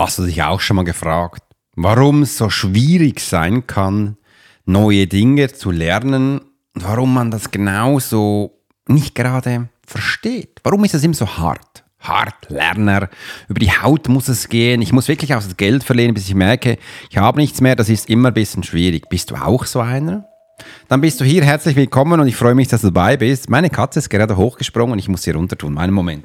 Hast du dich auch schon mal gefragt, warum es so schwierig sein kann, neue Dinge zu lernen und warum man das genauso nicht gerade versteht? Warum ist es immer so hart? Hart, Lerner, über die Haut muss es gehen. Ich muss wirklich auch das Geld verlieren, bis ich merke, ich habe nichts mehr. Das ist immer ein bisschen schwierig. Bist du auch so einer? Dann bist du hier herzlich willkommen und ich freue mich, dass du dabei bist. Meine Katze ist gerade hochgesprungen und ich muss sie runter tun. Einen Moment.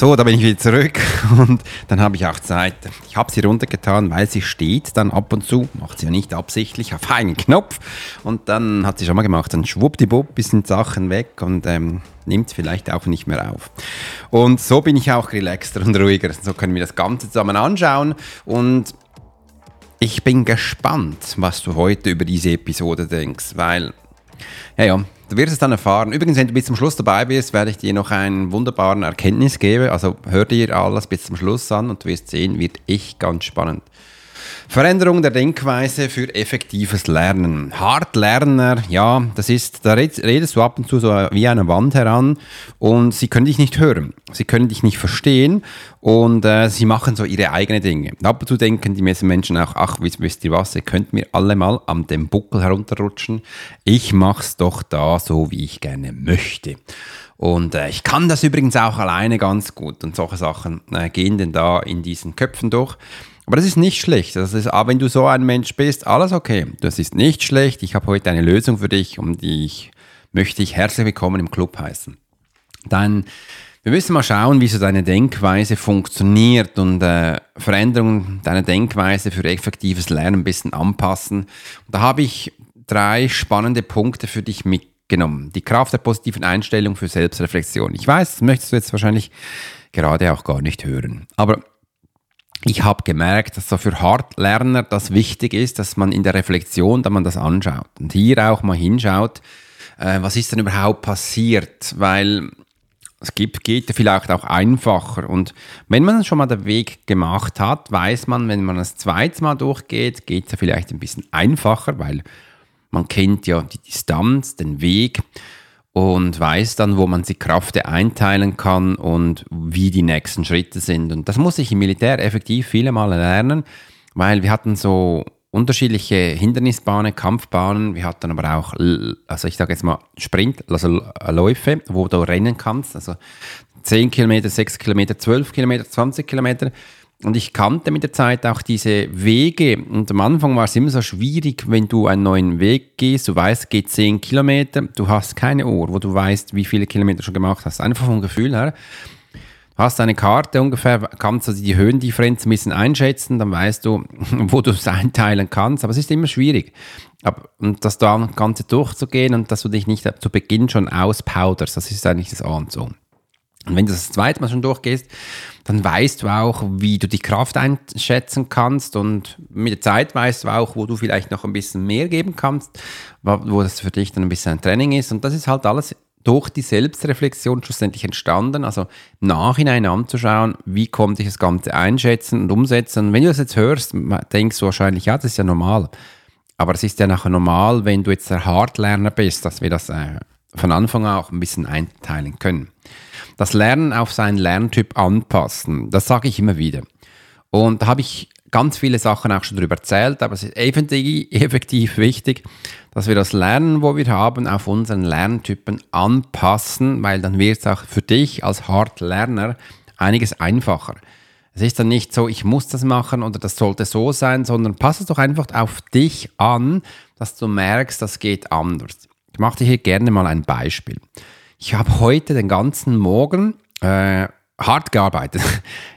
So, da bin ich wieder zurück und dann habe ich auch Zeit. Ich habe sie runtergetan, weil sie steht dann ab und zu, macht sie ja nicht absichtlich, auf einen Knopf und dann hat sie schon mal gemacht, dann schwuppdiwupp sind Sachen weg und ähm, nimmt vielleicht auch nicht mehr auf. Und so bin ich auch relaxter und ruhiger. So können wir das Ganze zusammen anschauen und ich bin gespannt, was du heute über diese Episode denkst, weil, ja, ja, Du wirst es dann erfahren. Übrigens, wenn du bis zum Schluss dabei bist, werde ich dir noch einen wunderbaren Erkenntnis geben. Also hör dir alles bis zum Schluss an und du wirst sehen, wird echt ganz spannend. Veränderung der Denkweise für effektives Lernen. Hartlerner, ja, das ist, da redest du ab und zu so wie eine Wand heran und sie können dich nicht hören, sie können dich nicht verstehen und äh, sie machen so ihre eigenen Dinge. Ab und zu denken die Menschen auch, ach, wisst ihr was, ihr könnt mir alle mal am dem Buckel herunterrutschen. Ich mach's doch da so, wie ich gerne möchte. Und äh, ich kann das übrigens auch alleine ganz gut und solche Sachen äh, gehen denn da in diesen Köpfen durch. Aber das ist nicht schlecht. Das ist, aber wenn du so ein Mensch bist, alles okay. Das ist nicht schlecht. Ich habe heute eine Lösung für dich und ich möchte dich herzlich willkommen im Club heißen. Dann, wir müssen mal schauen, wie so deine Denkweise funktioniert und äh, Veränderungen deiner Denkweise für effektives Lernen ein bisschen anpassen. Und da habe ich drei spannende Punkte für dich mitgenommen. Die Kraft der positiven Einstellung für Selbstreflexion. Ich weiß, das möchtest du jetzt wahrscheinlich gerade auch gar nicht hören. Aber ich habe gemerkt, dass so für Hardlerner das wichtig ist, dass man in der Reflexion, da man das anschaut. Und hier auch mal hinschaut, äh, was ist denn überhaupt passiert, weil es gibt, geht vielleicht auch einfacher. Und wenn man schon mal den Weg gemacht hat, weiß man, wenn man das zweite Mal durchgeht, geht es ja vielleicht ein bisschen einfacher, weil man kennt ja die Distanz, den Weg und weiß dann, wo man die Kraft einteilen kann und wie die nächsten Schritte sind. Und das muss ich im Militär effektiv viele Male lernen, weil wir hatten so unterschiedliche Hindernisbahnen, Kampfbahnen. Wir hatten aber auch, also ich sage jetzt mal Sprint, also Läufe, wo du rennen kannst. Also 10 Kilometer, 6 Kilometer, 12 Kilometer, 20 Kilometer. Und ich kannte mit der Zeit auch diese Wege. Und am Anfang war es immer so schwierig, wenn du einen neuen Weg gehst. Du weißt, geht 10 Kilometer. Du hast keine Uhr, wo du weißt, wie viele Kilometer schon gemacht hast. Einfach vom Gefühl her. Du hast eine Karte ungefähr, kannst also die Höhendifferenz ein bisschen einschätzen. Dann weißt du, wo du es einteilen kannst. Aber es ist immer schwierig. und das Ganze durchzugehen und dass du dich nicht zu Beginn schon auspowderst. Das ist eigentlich das A und so. Und wenn du das zweite Mal schon durchgehst, dann weißt du auch, wie du die Kraft einschätzen kannst und mit der Zeit weißt du auch, wo du vielleicht noch ein bisschen mehr geben kannst, wo das für dich dann ein bisschen ein Training ist. Und das ist halt alles durch die Selbstreflexion schlussendlich entstanden, also Nachhinein anzuschauen, wie konnte ich das Ganze einschätzen und umsetzen. Und wenn du das jetzt hörst, denkst du wahrscheinlich, ja, das ist ja normal. Aber es ist ja nachher normal, wenn du jetzt der Hardlerner bist, dass wir das äh, von Anfang an auch ein bisschen einteilen können das Lernen auf seinen Lerntyp anpassen. Das sage ich immer wieder. Und da habe ich ganz viele Sachen auch schon darüber erzählt, aber es ist effektiv wichtig, dass wir das Lernen, wo wir haben, auf unseren Lerntypen anpassen, weil dann wird es auch für dich als Hardlerner einiges einfacher. Es ist dann nicht so, ich muss das machen oder das sollte so sein, sondern passe es doch einfach auf dich an, dass du merkst, das geht anders. Ich mache dir hier gerne mal ein Beispiel. Ich habe heute den ganzen Morgen äh, hart gearbeitet.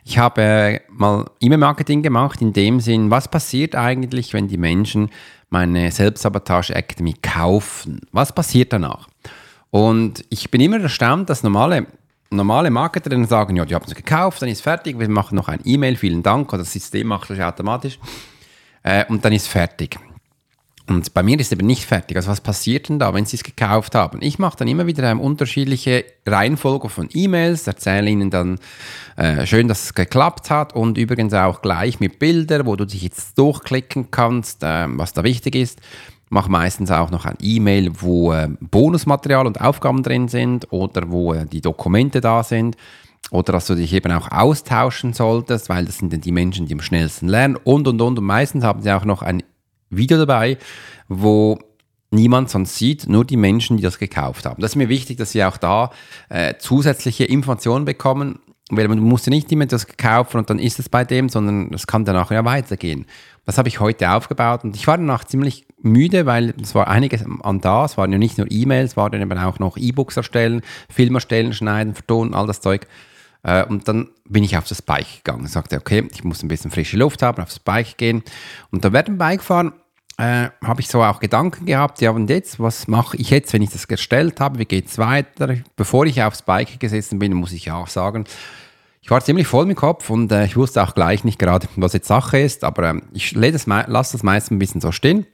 Ich habe äh, mal E-Mail-Marketing gemacht in dem Sinn, was passiert eigentlich, wenn die Menschen meine Selbstsabotage Academy kaufen? Was passiert danach? Und ich bin immer erstaunt, dass normale, normale Marketer dann sagen, ja, die haben es gekauft, dann ist fertig, wir machen noch ein E-Mail, vielen Dank, oder das System macht das automatisch äh, und dann ist fertig. Und bei mir ist es eben nicht fertig. Also was passiert denn da, wenn Sie es gekauft haben? Ich mache dann immer wieder eine unterschiedliche Reihenfolge von E-Mails, erzähle Ihnen dann äh, schön, dass es geklappt hat und übrigens auch gleich mit Bildern, wo du dich jetzt durchklicken kannst, äh, was da wichtig ist. Mache meistens auch noch ein E-Mail, wo äh, Bonusmaterial und Aufgaben drin sind oder wo äh, die Dokumente da sind oder dass du dich eben auch austauschen solltest, weil das sind dann die Menschen, die am schnellsten lernen und und und und meistens haben sie auch noch ein Video dabei, wo niemand sonst sieht, nur die Menschen, die das gekauft haben. Das ist mir wichtig, dass sie auch da äh, zusätzliche Informationen bekommen, weil man muss ja nicht immer das kaufen und dann ist es bei dem, sondern es kann danach ja weitergehen. Das habe ich heute aufgebaut und ich war danach ziemlich müde, weil es war einiges an da. Es waren ja nicht nur E-Mails, es waren eben auch noch E-Books erstellen, Film erstellen, schneiden, vertonen, all das Zeug. Äh, und dann bin ich auf das Bike gegangen. Sagte, okay, ich muss ein bisschen frische Luft haben, aufs Bike gehen. Und da während dem Bikefahren äh, habe ich so auch Gedanken gehabt, ja und jetzt, was mache ich jetzt, wenn ich das gestellt habe, wie geht es weiter? Bevor ich aufs Bike gesessen bin, muss ich auch sagen, ich war ziemlich voll im Kopf und äh, ich wusste auch gleich nicht gerade, was jetzt Sache ist, aber äh, ich lasse das meist ein bisschen so stehen.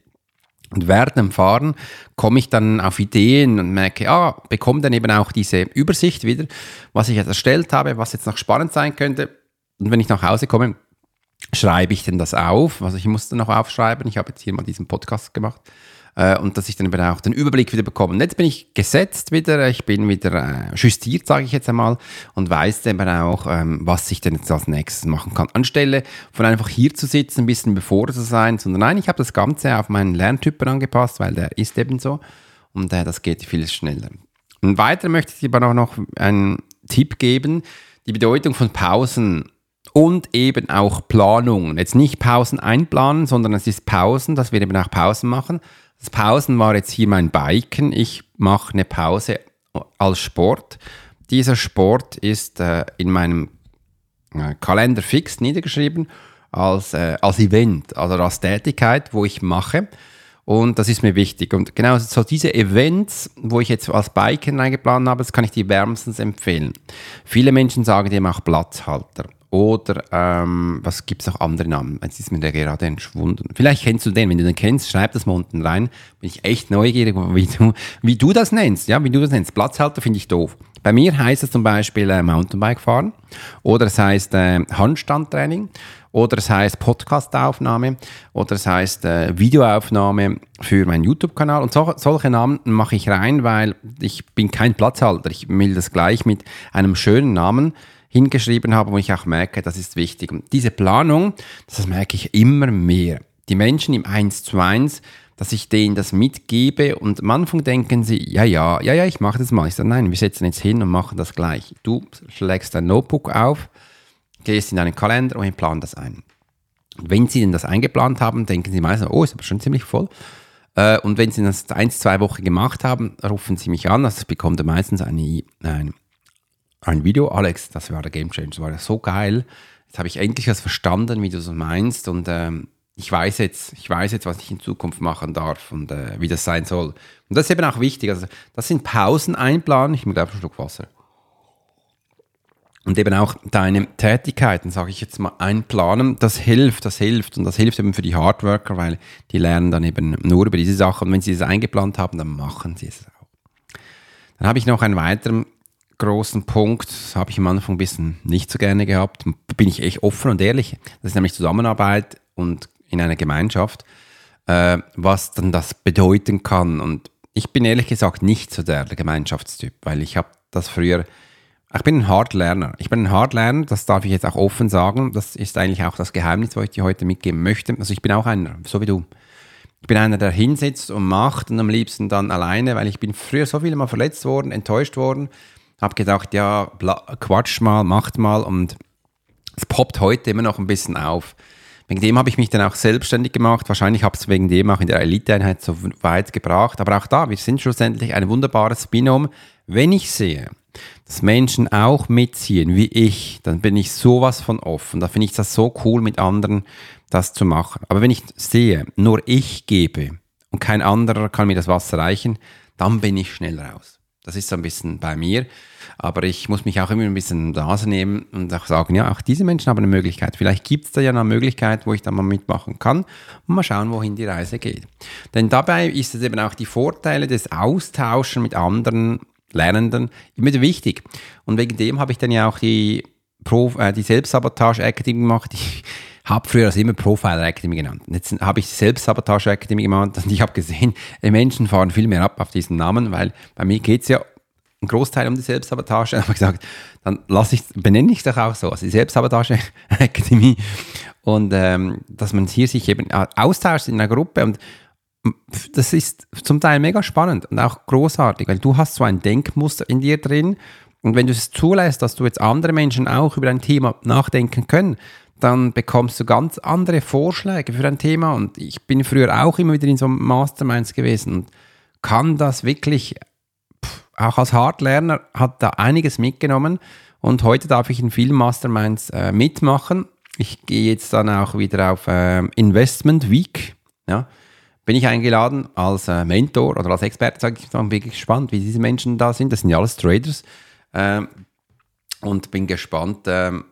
Und während dem Fahren komme ich dann auf Ideen und merke, ah, bekomme dann eben auch diese Übersicht wieder, was ich jetzt erstellt habe, was jetzt noch spannend sein könnte. Und wenn ich nach Hause komme, schreibe ich denn das auf? Also ich musste noch aufschreiben. Ich habe jetzt hier mal diesen Podcast gemacht. Äh, und dass ich dann eben auch den Überblick wieder bekomme. Und jetzt bin ich gesetzt wieder, ich bin wieder äh, justiert, sage ich jetzt einmal, und weiß dann eben auch, ähm, was ich denn jetzt als nächstes machen kann. Anstelle von einfach hier zu sitzen, ein bisschen bevor zu sein, sondern nein, ich habe das Ganze auf meinen Lerntypen angepasst, weil der ist eben so. Und äh, das geht viel schneller. Und weiter möchte ich dir aber auch noch einen Tipp geben, die Bedeutung von Pausen und eben auch Planung. Jetzt nicht Pausen einplanen, sondern es ist Pausen, dass wir eben auch Pausen machen. Das Pausen war jetzt hier mein Biken. Ich mache eine Pause als Sport. Dieser Sport ist äh, in meinem äh, Kalender fix niedergeschrieben als, äh, als Event, also als Tätigkeit, wo ich mache. Und das ist mir wichtig. Und genau so diese Events, wo ich jetzt als Biken eingeplant habe, das kann ich dir wärmstens empfehlen. Viele Menschen sagen dem auch Platzhalter. Oder ähm, was gibt es noch andere Namen? Jetzt ist mir der gerade entschwunden. Vielleicht kennst du den. Wenn du den kennst, schreib das mal unten rein. Bin ich echt neugierig, wie du, wie du das nennst. Ja, wie du das nennst. Platzhalter finde ich doof. Bei mir heißt es zum Beispiel äh, Mountainbike fahren oder es heißt äh, Handstandtraining oder es heißt Podcastaufnahme oder es heißt äh, Videoaufnahme für meinen YouTube-Kanal und so, solche Namen mache ich rein, weil ich bin kein Platzhalter. Ich will das gleich mit einem schönen Namen hingeschrieben habe, wo ich auch merke, das ist wichtig. Und diese Planung, das merke ich immer mehr. Die Menschen im 1 zu 1, dass ich denen das mitgebe und am Anfang denken sie, ja, ja, ja, ja, ich mache das mal. Ich sage, nein, wir setzen jetzt hin und machen das gleich. Du schlägst dein Notebook auf, gehst in deinen Kalender und plan das ein. Und wenn sie denn das eingeplant haben, denken sie meistens, oh, ist aber schon ziemlich voll. Äh, und wenn sie das ein, zwei Wochen gemacht haben, rufen sie mich an. Also ich bekomme meistens eine, eine ein Video, Alex, das war der Game Changer, das war so geil. Jetzt habe ich endlich was verstanden, wie du so meinst und ähm, ich weiß jetzt, ich weiß jetzt, was ich in Zukunft machen darf und äh, wie das sein soll. Und das ist eben auch wichtig. Also das sind Pausen einplanen. Ich glaube einen Schluck Wasser. Und eben auch deine Tätigkeiten, sage ich jetzt mal, einplanen, das hilft, das hilft. Und das hilft eben für die Hardworker, weil die lernen dann eben nur über diese Sachen. Und wenn sie es eingeplant haben, dann machen sie es auch. Dann habe ich noch einen weiteren großen Punkt, habe ich am Anfang ein bisschen nicht so gerne gehabt, bin ich echt offen und ehrlich. Das ist nämlich Zusammenarbeit und in einer Gemeinschaft, äh, was dann das bedeuten kann. Und ich bin ehrlich gesagt nicht so der, der Gemeinschaftstyp, weil ich habe das früher, ich bin ein Hardlerner. Ich bin ein Hardlerner, das darf ich jetzt auch offen sagen. Das ist eigentlich auch das Geheimnis, was ich dir heute mitgeben möchte. Also ich bin auch einer, so wie du. Ich bin einer, der hinsitzt und macht und am liebsten dann alleine, weil ich bin früher so viel mal verletzt worden, enttäuscht worden habe gedacht, ja, quatsch mal, macht mal und es poppt heute immer noch ein bisschen auf. Wegen dem habe ich mich dann auch selbstständig gemacht. Wahrscheinlich habe ich es wegen dem auch in der Eliteeinheit so weit gebracht. Aber auch da, wir sind schlussendlich ein wunderbares Binom. Wenn ich sehe, dass Menschen auch mitziehen, wie ich, dann bin ich sowas von offen. Da finde ich das so cool, mit anderen das zu machen. Aber wenn ich sehe, nur ich gebe und kein anderer kann mir das Wasser reichen, dann bin ich schnell raus. Das ist so ein bisschen bei mir. Aber ich muss mich auch immer ein bisschen Nase nehmen und auch sagen, ja, auch diese Menschen haben eine Möglichkeit. Vielleicht gibt es da ja eine Möglichkeit, wo ich da mal mitmachen kann und mal schauen, wohin die Reise geht. Denn dabei ist es eben auch die Vorteile des Austauschen mit anderen Lernenden immer wichtig. Und wegen dem habe ich dann ja auch die, Pro, äh, die Selbstsabotage Academy gemacht. Ich habe früher das immer Profiler Academy genannt. Jetzt habe ich die Selbstsabotage Academy gemacht und ich habe gesehen, die Menschen fahren viel mehr ab auf diesen Namen, weil bei mir geht es ja ein Großteil um die Selbstsabotage. Da habe ich gesagt, dann lasse ich, benenne ich es doch auch so, also die Selbstsabotage Academy. Und ähm, dass man hier sich eben austauscht in einer Gruppe und das ist zum Teil mega spannend und auch großartig, weil du hast so ein Denkmuster in dir drin und wenn du es zulässt, dass du jetzt andere Menschen auch über ein Thema nachdenken können, dann bekommst du ganz andere Vorschläge für ein Thema und ich bin früher auch immer wieder in so Masterminds gewesen und kann das wirklich, auch als Hardlerner, hat da einiges mitgenommen und heute darf ich in vielen Masterminds äh, mitmachen. Ich gehe jetzt dann auch wieder auf äh, Investment Week, ja, bin ich eingeladen als äh, Mentor oder als Experte, sage ich, bin wirklich gespannt, wie diese Menschen da sind. Das sind ja alles Traders. Ähm, und bin gespannt, ähm,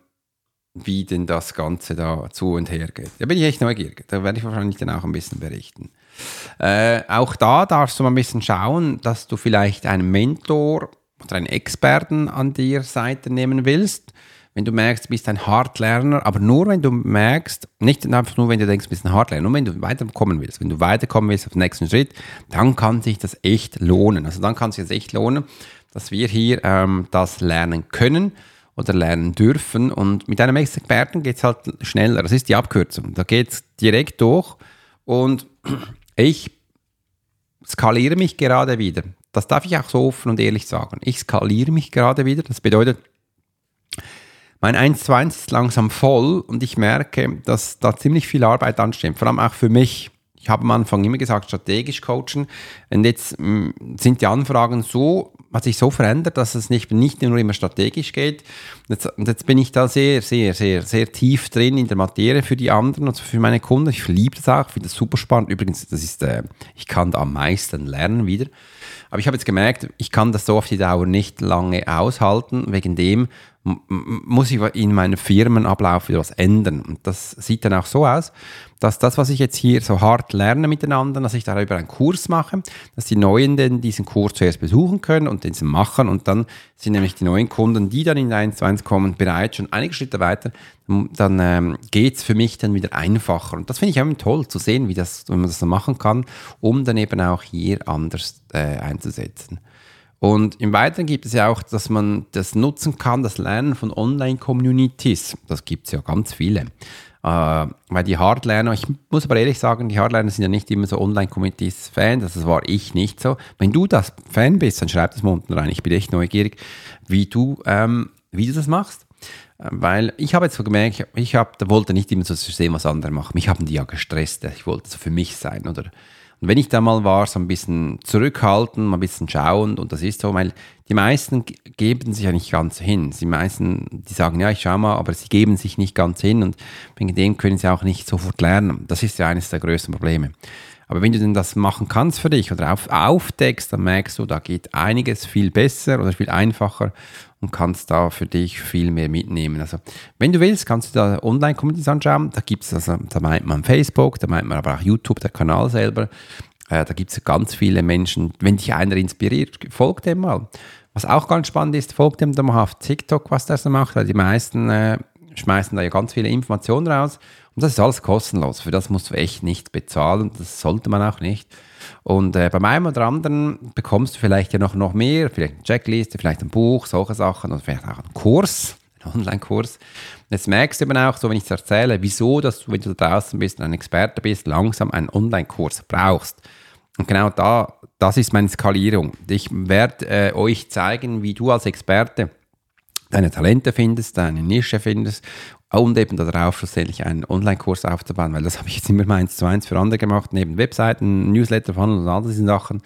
wie denn das Ganze da zu und her geht. Da bin ich echt neugierig. Da werde ich wahrscheinlich dann auch ein bisschen berichten. Äh, auch da darfst du mal ein bisschen schauen, dass du vielleicht einen Mentor oder einen Experten an dir Seite nehmen willst wenn du merkst, du bist ein Hardlerner, aber nur wenn du merkst, nicht einfach nur, wenn du denkst, du bist ein Hardlerner, nur wenn du weiterkommen willst, wenn du weiterkommen willst auf den nächsten Schritt, dann kann sich das echt lohnen. Also dann kann sich das echt lohnen, dass wir hier ähm, das lernen können oder lernen dürfen. Und mit einem Experten geht es halt schneller. Das ist die Abkürzung. Da geht es direkt durch. Und ich skaliere mich gerade wieder. Das darf ich auch so offen und ehrlich sagen. Ich skaliere mich gerade wieder. Das bedeutet, mein 1 zu 1 ist langsam voll und ich merke, dass da ziemlich viel Arbeit ansteht, vor allem auch für mich. Ich habe am Anfang immer gesagt, strategisch coachen. Und jetzt mh, mm, sind die Anfragen so, hat sich so verändert, dass es nicht, nicht nur immer strategisch geht. Jetzt, jetzt bin ich da sehr, sehr, sehr, sehr tief drin in der Materie für die anderen, also für meine Kunden. Ich liebe das auch, finde das super spannend. Übrigens, das ist, äh, ich kann da am meisten lernen wieder. Aber ich habe jetzt gemerkt, ich kann das so auf die Dauer nicht lange aushalten. Wegen dem muss ich in meinem Firmenablauf wieder was ändern. Und das sieht dann auch so aus, dass das, was ich jetzt hier so hart lerne miteinander, dass ich darüber einen Kurs mache, dass die Neuen denn diesen Kurs zuerst besuchen können und den machen und dann sind nämlich die neuen Kunden, die dann in 1 zu 1 kommen, bereits schon einige Schritte weiter, dann ähm, geht es für mich dann wieder einfacher. Und das finde ich auch toll zu sehen, wie, das, wie man das so machen kann, um dann eben auch hier anders äh, einzusetzen. Und im Weiteren gibt es ja auch, dass man das nutzen kann, das Lernen von Online-Communities. Das gibt es ja ganz viele. Äh, weil die Hardliner, ich muss aber ehrlich sagen, die Hardliner sind ja nicht immer so Online-Communities-Fan, das war ich nicht so. Wenn du das Fan bist, dann schreib das mal unten rein. Ich bin echt neugierig, wie du, ähm, wie du das machst. Weil ich habe jetzt gemerkt, ich hab, wollte nicht immer so sehen, was andere machen. Mich haben die ja gestresst. Ich wollte so für mich sein, oder? Und wenn ich da mal war, so ein bisschen zurückhaltend, mal ein bisschen schauend, und das ist so, weil die meisten geben sich ja nicht ganz hin. Die meisten, die sagen, ja, ich schau mal, aber sie geben sich nicht ganz hin und wegen dem können sie auch nicht sofort lernen. Das ist ja eines der größten Probleme. Aber wenn du denn das machen kannst für dich oder auf, aufdeckst, dann merkst du, da geht einiges viel besser oder viel einfacher und kannst da für dich viel mehr mitnehmen. Also, wenn du willst, kannst du da Online-Communities anschauen. Da gibt es, also, da meint man Facebook, da meint man aber auch YouTube, der Kanal selber. Äh, da gibt es ganz viele Menschen. Wenn dich einer inspiriert, folg dem mal. Was auch ganz spannend ist, folgt dem mal auf TikTok, was der so macht, weil die meisten äh, schmeißen da ja ganz viele Informationen raus. Und das ist alles kostenlos. Für das musst du echt nichts bezahlen. Das sollte man auch nicht. Und äh, beim einen oder anderen bekommst du vielleicht ja noch, noch mehr, vielleicht eine Checkliste, vielleicht ein Buch, solche Sachen oder vielleicht auch einen Kurs, einen Online-Kurs. Jetzt merkst du eben auch, so wenn ich es erzähle, wieso, dass du, wenn du da draußen bist und ein Experte bist, langsam einen Online-Kurs brauchst. Und genau da, das ist meine Skalierung. Ich werde äh, euch zeigen, wie du als Experte deine Talente findest, deine Nische findest und eben darauf schlussendlich einen Online-Kurs aufzubauen, weil das habe ich jetzt immer mal eins zu eins für andere gemacht, neben Webseiten, Newsletter, Funnel und all diese Sachen,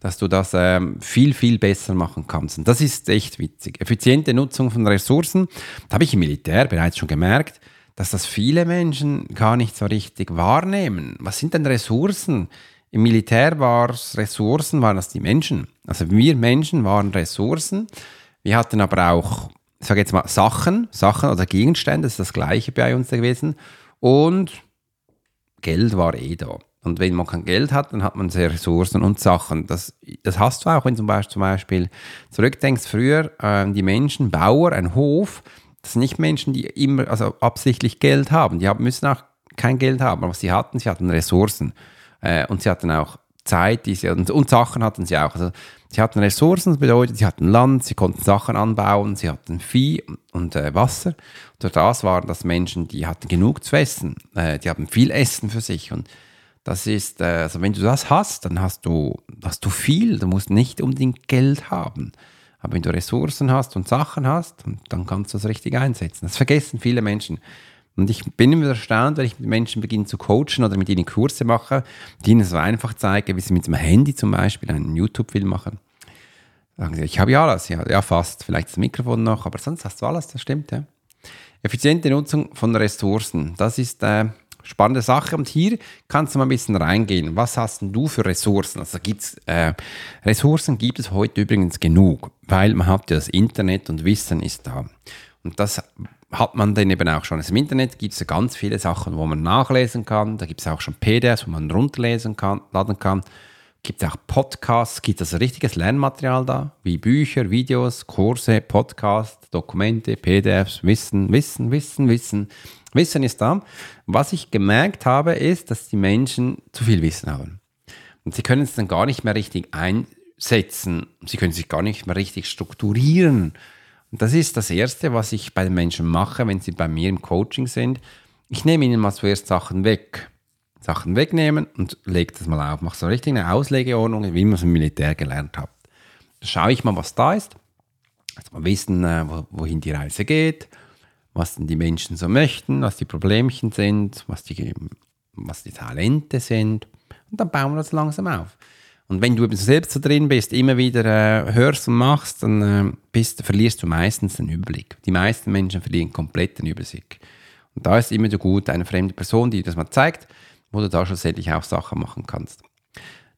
dass du das ähm, viel, viel besser machen kannst. Und das ist echt witzig. Effiziente Nutzung von Ressourcen, da habe ich im Militär bereits schon gemerkt, dass das viele Menschen gar nicht so richtig wahrnehmen. Was sind denn Ressourcen? Im Militär war es Ressourcen, waren das die Menschen. Also wir Menschen waren Ressourcen. Wir hatten aber auch ich sage jetzt mal Sachen, Sachen oder Gegenstände, das ist das gleiche bei uns gewesen. Und Geld war eh da. Und wenn man kein Geld hat, dann hat man sehr Ressourcen und Sachen. Das, das hast du auch, wenn du zum Beispiel, zurückdenkst, früher äh, die Menschen, Bauer, ein Hof, das sind nicht Menschen, die immer, also absichtlich Geld haben. Die haben, müssen auch kein Geld haben, aber sie hatten, sie hatten Ressourcen. Äh, und sie hatten auch Zeit, die sie, und, und Sachen hatten sie auch. Also Sie hatten Ressourcen, das bedeutet, sie hatten Land, sie konnten Sachen anbauen, sie hatten Vieh und äh, Wasser. Durch das waren das Menschen, die hatten genug zu essen, äh, die haben viel Essen für sich und das ist, äh, also wenn du das hast, dann hast du, hast du viel, du musst nicht unbedingt Geld haben. Aber wenn du Ressourcen hast und Sachen hast, dann kannst du das richtig einsetzen. Das vergessen viele Menschen. Und ich bin immer erstaunt, wenn ich mit Menschen beginne zu coachen oder mit ihnen Kurse mache, die ihnen so einfach zeigen, wie sie mit dem Handy zum Beispiel einen YouTube-Film machen. Sagen sie, ich habe ja alles, ja, ja fast, vielleicht das Mikrofon noch, aber sonst hast du alles, das stimmt, ja. Effiziente Nutzung von Ressourcen, das ist eine äh, spannende Sache und hier kannst du mal ein bisschen reingehen. Was hast du für Ressourcen? Also gibt's, äh, Ressourcen gibt es heute übrigens genug, weil man hat ja das Internet und Wissen ist da. Und das hat man dann eben auch schon. Also Im Internet gibt es ganz viele Sachen, wo man nachlesen kann. Da gibt es auch schon PDFs, wo man runterlesen kann, laden kann. Gibt es auch Podcasts, gibt es also richtiges Lernmaterial da, wie Bücher, Videos, Kurse, Podcasts, Dokumente, PDFs, Wissen, Wissen, Wissen, Wissen. Wissen ist da. Was ich gemerkt habe, ist, dass die Menschen zu viel Wissen haben. Und sie können es dann gar nicht mehr richtig einsetzen. Sie können sich gar nicht mehr richtig strukturieren. Das ist das Erste, was ich bei den Menschen mache, wenn sie bei mir im Coaching sind. Ich nehme ihnen mal zuerst Sachen weg. Sachen wegnehmen und lege das mal auf. Mache so richtig eine Auslegeordnung, wie man es im Militär gelernt hat. Da schaue ich mal, was da ist. Also mal wissen, äh, wohin die Reise geht, was denn die Menschen so möchten, was die Problemchen sind, was die, was die Talente sind. Und dann bauen wir das langsam auf. Und wenn du eben selbst so drin bist, immer wieder äh, hörst und machst, dann äh, bist, verlierst du meistens den Überblick. Die meisten Menschen verlieren komplett den Überblick. Und da ist immer so gut eine fremde Person, die dir das mal zeigt, wo du da schlussendlich auch Sachen machen kannst.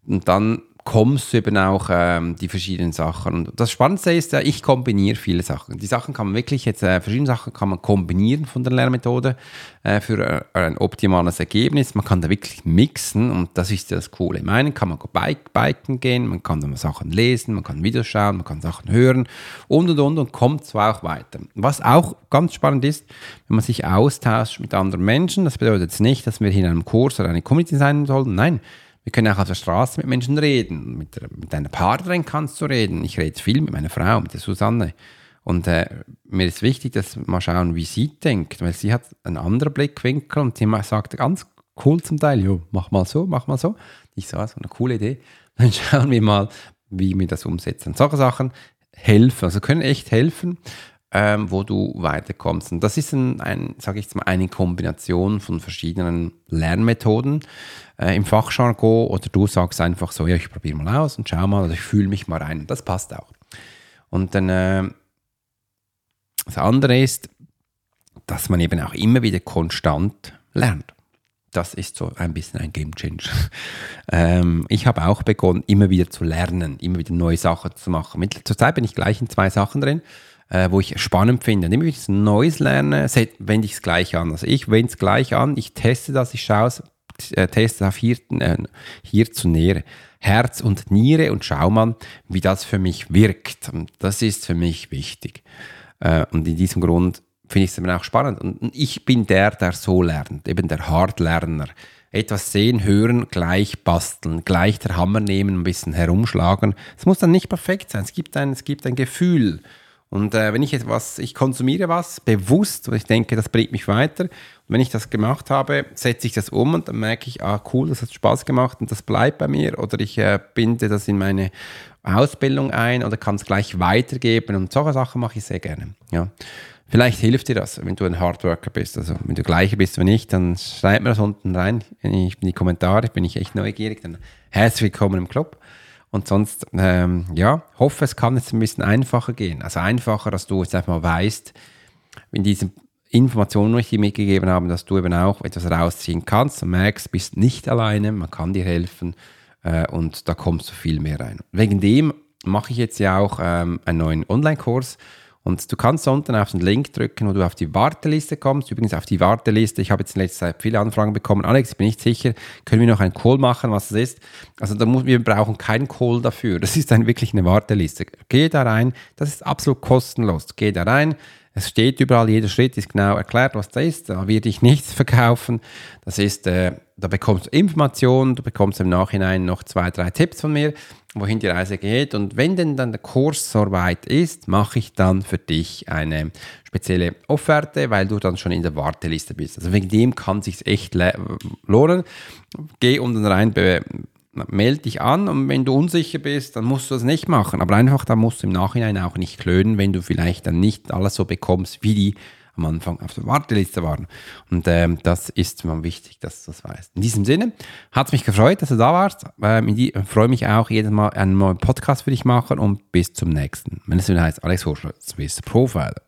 Und dann kommst du eben auch ähm, die verschiedenen Sachen. Und das Spannendste ist ja, ich kombiniere viele Sachen. Die Sachen kann man wirklich jetzt, äh, verschiedene Sachen kann man kombinieren von der Lernmethode äh, für äh, ein optimales Ergebnis. Man kann da wirklich mixen und das ist das Coole. Im einen kann man bike, biken gehen, man kann dann Sachen lesen, man kann Videos schauen, man kann Sachen hören und und und und kommt zwar auch weiter. Was auch ganz spannend ist, wenn man sich austauscht mit anderen Menschen, das bedeutet jetzt nicht, dass wir hier in einem Kurs oder eine Community sein sollen, nein, wir können auch auf der Straße mit Menschen reden. Mit, mit einer Partnerin kannst du reden. Ich rede viel mit meiner Frau, mit der Susanne. Und äh, mir ist wichtig, dass wir mal schauen, wie sie denkt, weil sie hat einen anderen Blickwinkel und sie sagt ganz cool zum Teil, jo, mach mal so, mach mal so. Ich sage, so eine coole Idee. Dann schauen wir mal, wie wir das umsetzen. Solche Sachen helfen, also können echt helfen, ähm, wo du weiterkommst. Und das ist ein, ein sage ich jetzt mal, eine Kombination von verschiedenen Lernmethoden äh, im Fachjargon oder du sagst einfach so, ja, ich probiere mal aus und schau mal, also ich fühle mich mal rein. Das passt auch. Und dann äh, das andere ist, dass man eben auch immer wieder konstant lernt. Das ist so ein bisschen ein Game Changer. ähm, ich habe auch begonnen, immer wieder zu lernen, immer wieder neue Sachen zu machen. Mit, zurzeit bin ich gleich in zwei Sachen drin äh, wo ich spannend finde. Und immer ich Neues lerne, wende ich es gleich an. Also ich wende es gleich an, ich teste das, ich schaue es, äh, teste auf hier, äh, Nähe. Herz und Niere und schau mal, wie das für mich wirkt. Und das ist für mich wichtig. Äh, und in diesem Grund finde ich es eben auch spannend. Und ich bin der, der so lernt, eben der Hardlerner. Etwas sehen, hören, gleich basteln, gleich der Hammer nehmen, ein bisschen herumschlagen. Es muss dann nicht perfekt sein. Es gibt ein, es gibt ein Gefühl. Und äh, wenn ich etwas, ich konsumiere was bewusst und ich denke, das bringt mich weiter. Und wenn ich das gemacht habe, setze ich das um und dann merke ich, ah cool, das hat Spaß gemacht und das bleibt bei mir. Oder ich äh, binde das in meine Ausbildung ein oder kann es gleich weitergeben. Und solche Sachen mache ich sehr gerne. Ja. Vielleicht hilft dir das, wenn du ein Hardworker bist. Also wenn du gleicher bist wie ich, dann schreib mir das unten rein in die Kommentare, bin ich echt neugierig. Dann herzlich willkommen im Club. Und sonst, ähm, ja, hoffe, es kann jetzt ein bisschen einfacher gehen. Also einfacher, dass du jetzt einfach mal weißt, in diesen Informationen, die ich dir mitgegeben habe, dass du eben auch etwas rausziehen kannst und merkst, bist nicht alleine, man kann dir helfen äh, und da kommst du viel mehr rein. Wegen dem mache ich jetzt ja auch ähm, einen neuen Online-Kurs und du kannst unten auf den Link drücken, wo du auf die Warteliste kommst. Übrigens auf die Warteliste, ich habe jetzt in letzter Zeit viele Anfragen bekommen. Alex, ich bin nicht sicher, können wir noch einen Call machen, was das ist? Also da muss, wir brauchen keinen Call dafür. Das ist dann wirklich eine Warteliste. Geh da rein, das ist absolut kostenlos. Geh da rein, es steht überall, jeder Schritt ist genau erklärt, was das ist. Da wird ich nichts verkaufen. Das ist, äh, da bekommst du Informationen, du bekommst im Nachhinein noch zwei, drei Tipps von mir, wohin die Reise geht. Und wenn denn dann der Kurs so weit ist, mache ich dann für dich eine spezielle Offerte, weil du dann schon in der Warteliste bist. Also wegen dem kann es sich echt lohnen. Geh unten rein, melde dich an und wenn du unsicher bist, dann musst du das nicht machen. Aber einfach, da musst du im Nachhinein auch nicht klönen, wenn du vielleicht dann nicht alles so bekommst, wie die am Anfang auf der Warteliste waren. Und ähm, das ist mir wichtig, dass du das weißt. In diesem Sinne hat es mich gefreut, dass du da warst. Ähm, ich freue mich auch jedes Mal einen neuen Podcast für dich machen und bis zum nächsten. Es wieder heißt, Alex Horschler, Swiss Profile.